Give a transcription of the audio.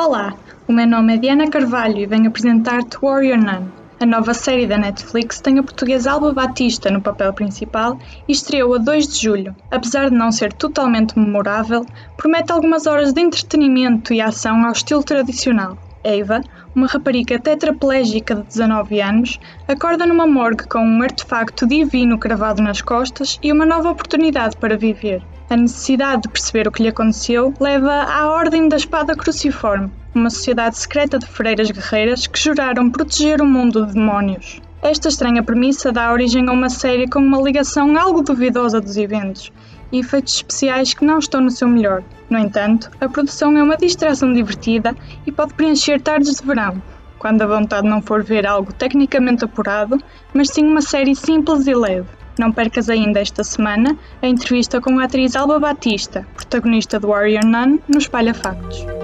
Olá, o meu nome é Diana Carvalho e venho apresentar-te Warrior Nun. A nova série da Netflix tem a portuguesa Alba Batista no papel principal e estreou a 2 de julho. Apesar de não ser totalmente memorável, promete algumas horas de entretenimento e ação ao estilo tradicional. Eva, uma rapariga tetraplégica de 19 anos, acorda numa morgue com um artefacto divino cravado nas costas e uma nova oportunidade para viver. A necessidade de perceber o que lhe aconteceu leva à Ordem da Espada Cruciforme, uma sociedade secreta de freiras guerreiras que juraram proteger o mundo de demónios. Esta estranha premissa dá origem a uma série com uma ligação algo duvidosa dos eventos e efeitos especiais que não estão no seu melhor. No entanto, a produção é uma distração divertida e pode preencher tardes de verão, quando a vontade não for ver algo tecnicamente apurado, mas sim uma série simples e leve. Não percas ainda esta semana a entrevista com a atriz Alba Batista, protagonista do Warrior Nun, no Espalha Factos.